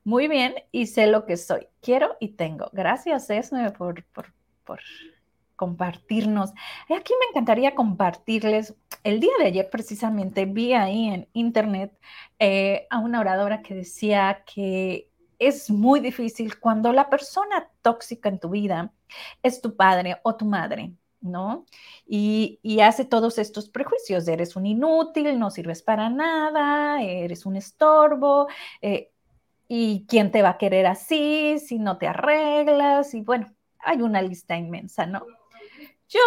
S1: muy bien y sé lo que soy. Quiero y tengo. Gracias, Esme, por, por, por compartirnos. Aquí me encantaría compartirles, el día de ayer precisamente vi ahí en internet eh, a una oradora que decía que es muy difícil cuando la persona tóxica en tu vida es tu padre o tu madre, ¿no? Y, hace todos estos prejuicios, eres un inútil, no sirves para nada, eres un estorbo, eh, y quién te va a querer así si no te arreglas, y bueno, hay una lista inmensa, ¿no? Yo,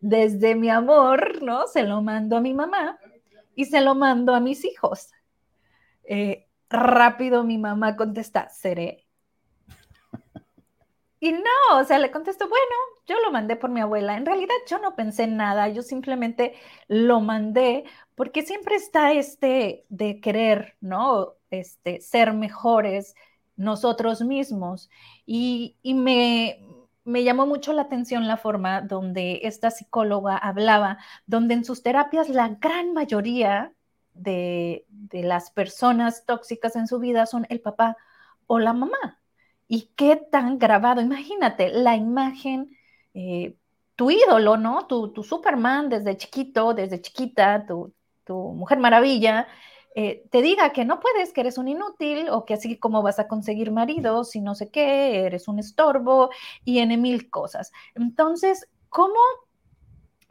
S1: desde mi amor, ¿no? Se lo mando a mi mamá y se lo mando a mis hijos. Eh, rápido mi mamá contesta, seré. Y no, o sea, le contesto, bueno, yo lo mandé por mi abuela. En realidad yo no pensé en nada, yo simplemente lo mandé porque siempre está este de querer, ¿no? Este, ser mejores nosotros mismos. Y, me, me llamó mucho la atención la forma donde esta psicóloga hablaba, donde en sus terapias la gran mayoría de, las personas tóxicas en su vida son el papá o la mamá. Y qué tan grabado, imagínate la imagen, eh, tu ídolo, ¿no? Tu, tu, Superman desde chiquito, desde chiquita, tu, tu Mujer Maravilla, eh, te diga que no puedes, que eres un inútil o que así como vas a conseguir maridos y no sé qué, eres un estorbo y en mil cosas. Entonces, ¿cómo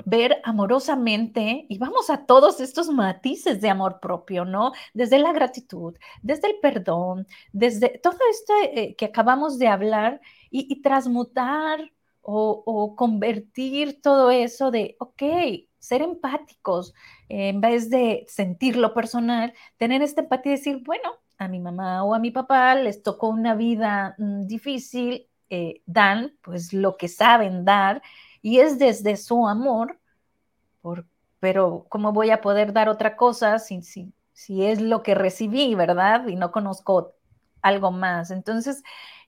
S1: ver amorosamente y vamos a todos estos matices de amor propio, ¿no? Desde la gratitud, desde el perdón, desde todo esto eh, que acabamos de hablar y, transmutar o, convertir todo eso de, ok, ser empáticos, en vez de sentirlo personal, tener esta empatía y decir, bueno, a mi mamá o a mi papá les tocó una vida mm, difícil, eh, dan pues lo que saben dar y es desde su amor, por, pero ¿cómo voy a poder dar otra cosa si, si, si es lo que recibí, ¿verdad? Y no conozco algo más. Entonces,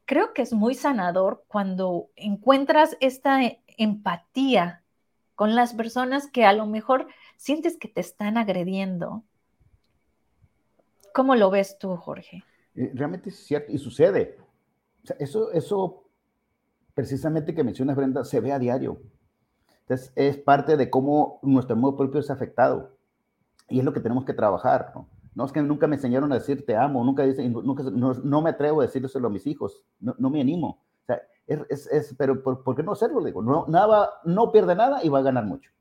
S1: creo que es muy sanador cuando encuentras esta empatía con las personas que a lo mejor sientes que te están agrediendo. ¿Cómo lo ves tú, Jorge?
S2: Eh, realmente es cierto y sucede. eso, eso precisamente que mencionas, Brenda, se ve a diario. Entonces, es parte de cómo nuestro amor propio es afectado. Y es lo que tenemos que trabajar, ¿no? Es que nunca me enseñaron a decir te amo, nunca, dicen, nunca no, me atrevo a decírselo a mis hijos, no, me animo. O sea, es, es, pero ¿por, qué no hacerlo? Digo, no, nada, no pierde nada y va a ganar mucho.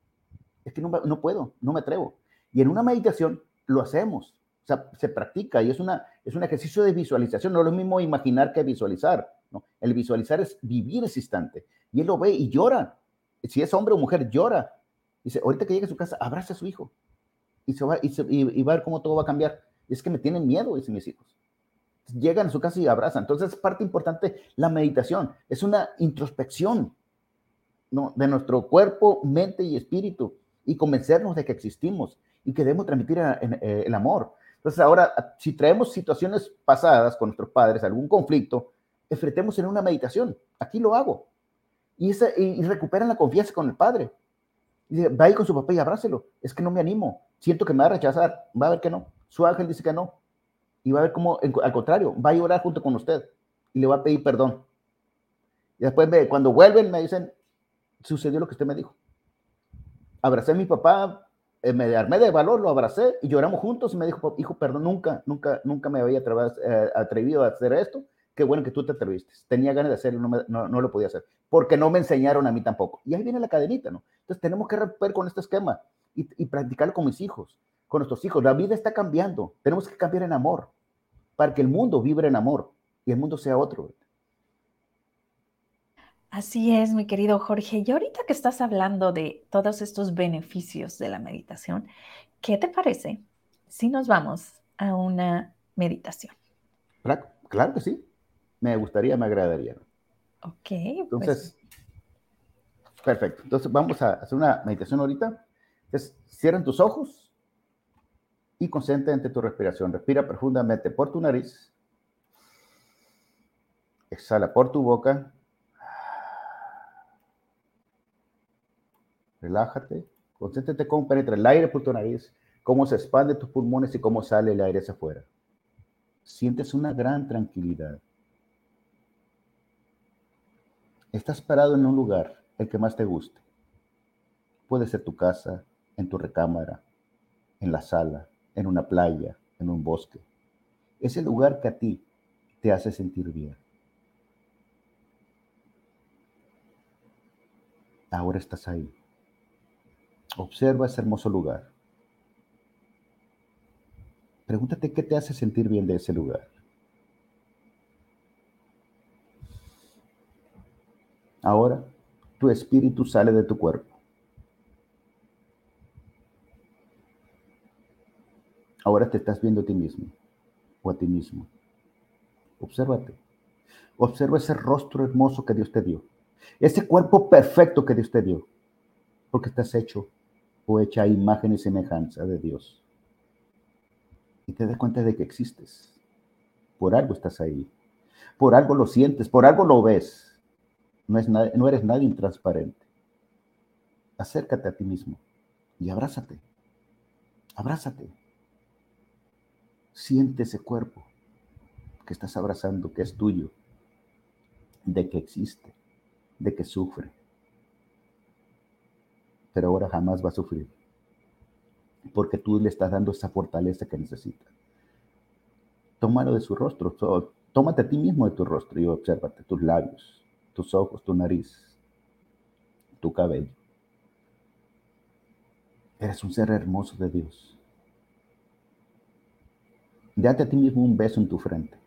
S2: Es que no, no puedo, no me atrevo. Y en una meditación lo hacemos, o sea, se practica y es, una, es un ejercicio de visualización, no es lo mismo imaginar que visualizar. ¿No? El visualizar es vivir ese instante. Y él lo ve y llora. Si es hombre o mujer, llora. Dice, ahorita que llegue a su casa, abraza a su hijo. Y, se va, y, va a ver cómo todo va a cambiar. es que me tienen miedo, dicen mis hijos. Llegan a su casa y abrazan. Entonces, es parte importante la meditación. Es una introspección ¿no? de nuestro cuerpo, mente y espíritu. Y convencernos de que existimos y que debemos transmitir eh, el amor. Entonces, ahora, si traemos situaciones pasadas con nuestros padres, algún conflicto, enfrentemos en una meditación. Aquí lo hago. Y, esa, y, recuperan la confianza con el padre. Y va a ir con su papá y abrácelo. Es que no me animo. Siento que me va a rechazar. Va a ver que no. Su ángel dice que no. Y va a ver cómo, al contrario, va a llorar junto con usted. Y le va a pedir perdón. Y después, cuando vuelven, me dicen, sucedió lo que usted me dijo. Abracé a mi papá, eh, me armé de valor, lo abracé y lloramos juntos. Y me dijo, hijo, perdón, nunca, nunca, nunca me había eh, atrevido a hacer esto qué bueno que tú te atreviste. Tenía ganas de hacerlo, no, no, lo podía hacer, porque no me enseñaron a mí tampoco. Y ahí viene la cadenita, ¿no? Entonces tenemos que romper con este esquema y, y practicarlo con mis hijos, con nuestros hijos. La vida está cambiando, tenemos que cambiar en amor, para que el mundo vibre en amor y el mundo sea otro.
S1: Así es, mi querido Jorge. Y ahorita que estás hablando de todos estos beneficios de la meditación, ¿qué te parece si nos vamos a una meditación?
S2: claro que sí me gustaría, me agradaría.
S1: Ok. Pues
S2: Entonces, perfecto. Entonces vamos a hacer una meditación ahorita. Entonces, cierren tus ojos y concéntrate en tu respiración. Respira profundamente por tu nariz. Exhala por tu boca. Relájate. Concéntrate cómo penetra el aire por tu nariz, cómo se expande tus pulmones y cómo sale el aire hacia afuera. Sientes una gran tranquilidad. Estás parado en un lugar, el que más te guste. Puede ser tu casa, en tu recámara, en la sala, en una playa, en un bosque. Es el lugar que a ti te hace sentir bien. Ahora estás ahí. Observa ese hermoso lugar. Pregúntate qué te hace sentir bien de ese lugar. Ahora tu espíritu sale de tu cuerpo. Ahora te estás viendo a ti mismo o a ti mismo. Obsérvate. Observa ese rostro hermoso que Dios te dio. Ese cuerpo perfecto que Dios te dio. Porque estás hecho o hecha a imagen y semejanza de Dios. Y te das cuenta de que existes. Por algo estás ahí. Por algo lo sientes, por algo lo ves no, es no eres nadie intransparente. Acércate a ti mismo y abrázate. Abrázate. Siente ese cuerpo que estás abrazando, que es tuyo, de que existe, de que sufre. Pero ahora jamás va a sufrir, porque tú le estás dando esa fortaleza que necesita. Tómalo de su rostro, tómate a ti mismo de tu rostro y obsérvate tus labios, tus ojos, tu nariz, tu cabello. Eres un ser hermoso de Dios. Date a ti mismo un beso en tu frente,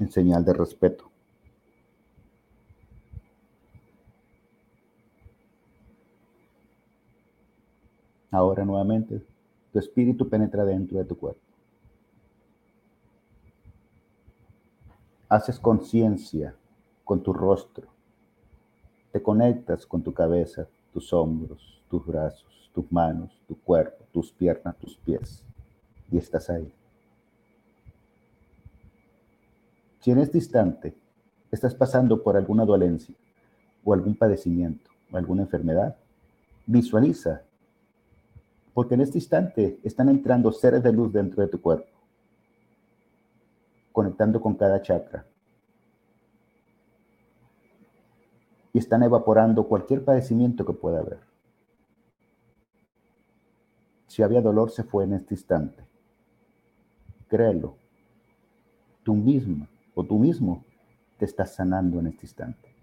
S2: en señal de respeto. Ahora nuevamente, tu espíritu penetra dentro de tu cuerpo. Haces conciencia con tu rostro. Te conectas con tu cabeza, tus hombros, tus brazos, tus manos, tu cuerpo, tus piernas, tus pies. y estás ahí. Si en este instante estás pasando por alguna dolencia o algún padecimiento o alguna enfermedad, visualiza, porque en este instante están entrando seres de luz dentro de tu cuerpo, conectando con cada chakra. Y están evaporando cualquier padecimiento que pueda haber. Si había dolor, se fue en este instante. Créelo. Tú mismo o tú mismo te estás sanando en este instante.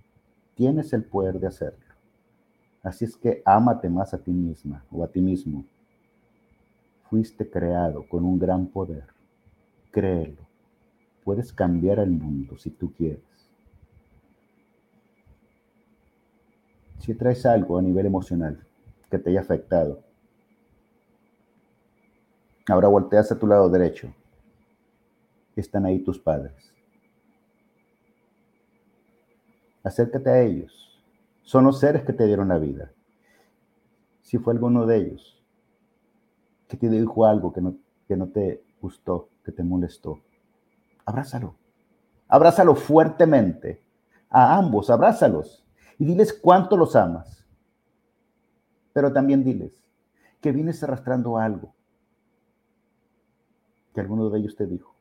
S2: Tienes el poder de hacerlo. Así es que ámate más a ti misma o a ti mismo. Fuiste creado con un gran poder. Créelo. Puedes cambiar el mundo si tú quieres. Si traes algo a nivel emocional que te haya afectado, ahora volteas a tu lado derecho. Están ahí tus padres. Acércate a ellos. Son los seres que te dieron la vida. Si fue alguno de ellos que te dijo algo que no, que no te gustó, que te molestó, abrázalo. Abrázalo fuertemente. A ambos, abrázalos. Y diles cuánto los amas. Pero también diles que vienes arrastrando algo que alguno de ellos te dijo.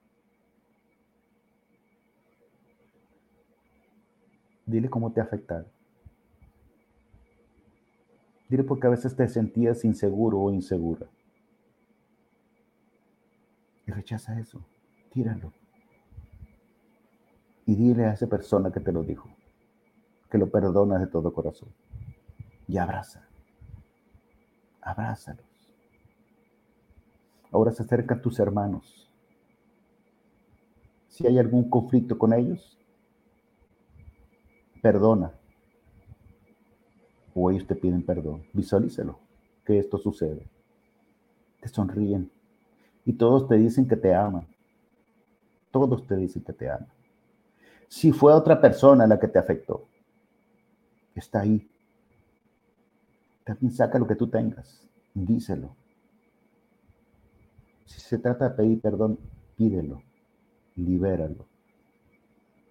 S2: Dile cómo te ha afectado. Dile porque a veces te sentías inseguro o insegura. Y rechaza eso. Tíralo. Y dile a esa persona que te lo dijo que lo perdonas de todo corazón. Y abraza. Abrázalos. Ahora se acercan tus hermanos. Si hay algún conflicto con ellos, perdona. O ellos te piden perdón. Visualízalo, que esto sucede. Te sonríen. Y todos te dicen que te aman. Todos te dicen que te aman. Si fue otra persona la que te afectó, está ahí. También saca lo que tú tengas. Díselo. Si se trata de pedir perdón, pídelo. Libéralo.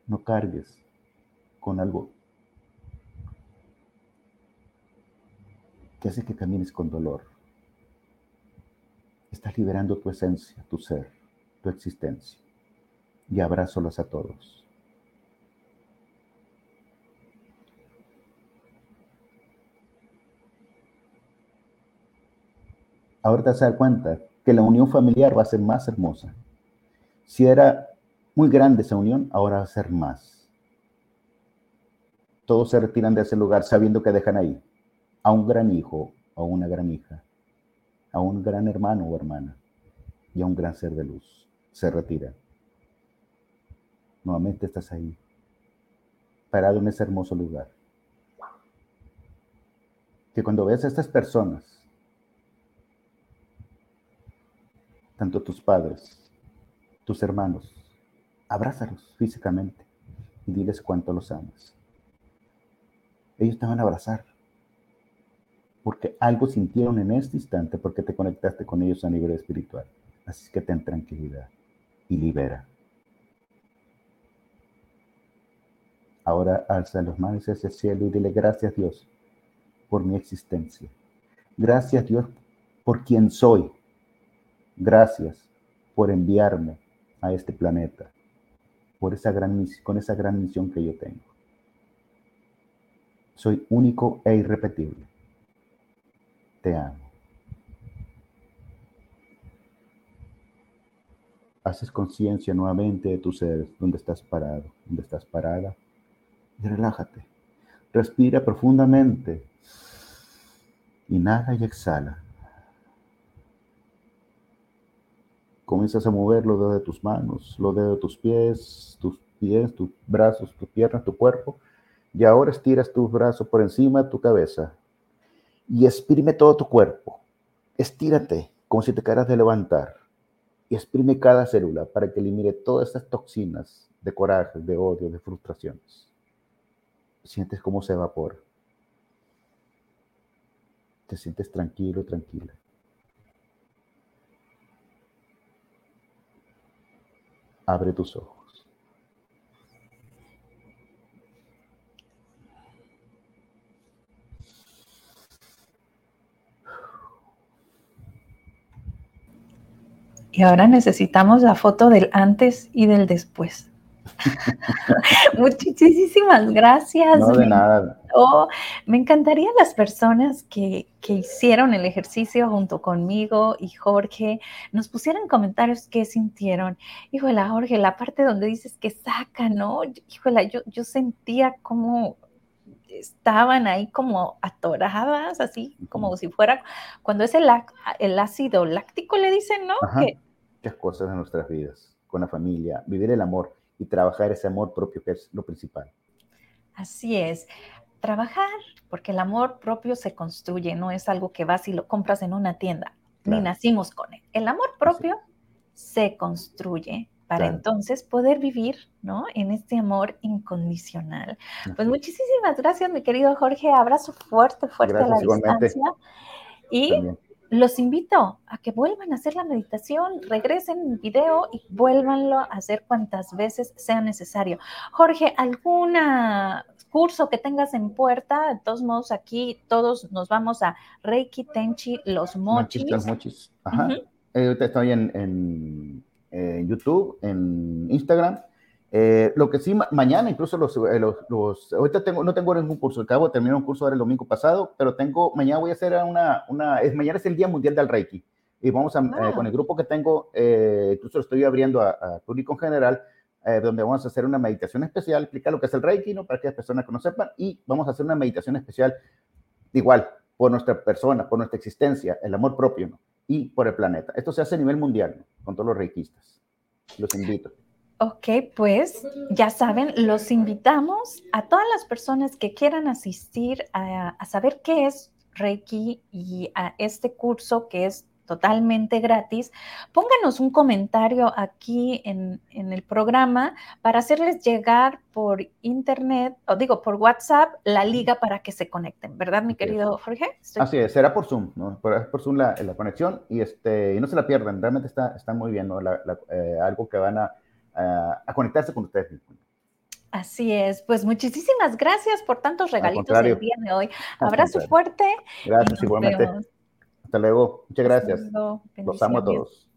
S2: No cargues con algo que hace que camines con dolor. Estás liberando tu esencia, tu ser, tu existencia. Y abrázolos a todos. Ahora te vas a dar cuenta que la unión familiar va a ser más hermosa. Si era muy grande esa unión, ahora va a ser más todos se retiran de ese lugar sabiendo que dejan ahí a un gran hijo o una gran hija, a un gran hermano o hermana y a un gran ser de luz. Se retira. Nuevamente estás ahí, parado en ese hermoso lugar. Que cuando veas a estas personas, tanto tus padres, tus hermanos, abrázalos físicamente y diles cuánto los amas ellos te van a abrazar. Porque algo sintieron en este instante porque te conectaste con ellos a nivel espiritual. Así que ten tranquilidad y libera. Ahora alza los manos hacia el cielo y dile gracias Dios por mi existencia. Gracias Dios por quien soy. Gracias por enviarme a este planeta, por esa gran, con esa gran misión que yo tengo. Soy único e irrepetible. Te amo. Haces conciencia nuevamente de tu ser, donde estás parado, donde estás parada. Y relájate. Respira profundamente. Inhala y exhala. Comienzas a mover los dedos de tus manos, los dedos de tus pies, tus pies, tus brazos, tus piernas, tu cuerpo y ahora estiras tus brazos por encima de tu cabeza y exprime todo tu cuerpo. Estírate como si te quedaras de levantar y exprime cada célula para que elimine todas estas toxinas de coraje, de odio, de frustraciones. Sientes cómo se evapora. Te sientes tranquilo, tranquila. Abre tus ojos.
S1: Y ahora necesitamos la foto del antes y del después. Muchísimas gracias.
S2: No, de nada.
S1: Oh, me encantaría las personas que, que, hicieron el ejercicio junto conmigo y Jorge nos pusieran comentarios qué sintieron. Híjole, Jorge, la parte donde dices que saca, ¿no? Híjole, yo, yo sentía como estaban ahí como atoradas, así como si fuera, cuando es el, el ácido láctico, le dicen, ¿no?
S2: Que, muchas cosas en nuestras vidas, con la familia, vivir el amor y trabajar ese amor propio que es lo principal.
S1: Así es. Trabajar, porque el amor propio se construye, no es algo que vas y lo compras en una tienda, ni nacimos con él. El amor propio se construye para entonces poder vivir, ¿no? En este amor incondicional. Pues muchísimas gracias, mi querido Jorge. Abrazo fuerte, fuerte a la distancia. Y los invito a que vuelvan a hacer la meditación, regresen el video y vuélvanlo a hacer cuantas veces sea necesario. Jorge, ¿algún curso que tengas en puerta? De todos modos, aquí todos nos vamos a Reiki, Tenchi, los mochis.
S2: Los mochis. Ajá. Eh, estoy en, en YouTube, en Instagram eh, lo que sí, mañana incluso los, eh, los, los, ahorita tengo, no tengo ningún curso, acabo de terminar un curso ahora el domingo pasado, pero tengo, mañana voy a hacer una, una es, mañana es el Día Mundial del Reiki y vamos a, eh, con el grupo que tengo, incluso lo estoy abriendo a, público en general, donde vamos a hacer una meditación especial, explicar lo que es el Reiki, ¿no? Para que las personas que no sepan, y vamos a hacer una meditación especial, igual, por nuestra persona, por nuestra existencia, el amor propio, ¿no? Y por el planeta. Esto se hace a nivel mundial, ¿no? con todos los reikistas. Los invito.
S1: Ok, pues ya saben, los invitamos a todas las personas que quieran asistir a, saber qué es Reiki y a este curso que es totalmente gratis, pónganos un comentario aquí en, el programa para hacerles llegar por internet, o digo, por WhatsApp, la liga para que se conecten, ¿verdad, mi querido Jorge?
S2: Así es, será por Zoom, ¿no? Por, por Zoom la, conexión y, este, y no se la pierdan, realmente está, está muy bien, ¿no? Eh, algo que van a a, conectarse con ustedes.
S1: Así es, pues muchísimas gracias por tantos regalitos el día de hoy. Abrazo fuerte.
S2: Gracias, igualmente. Hasta luego. Muchas gracias. Los amo a todos.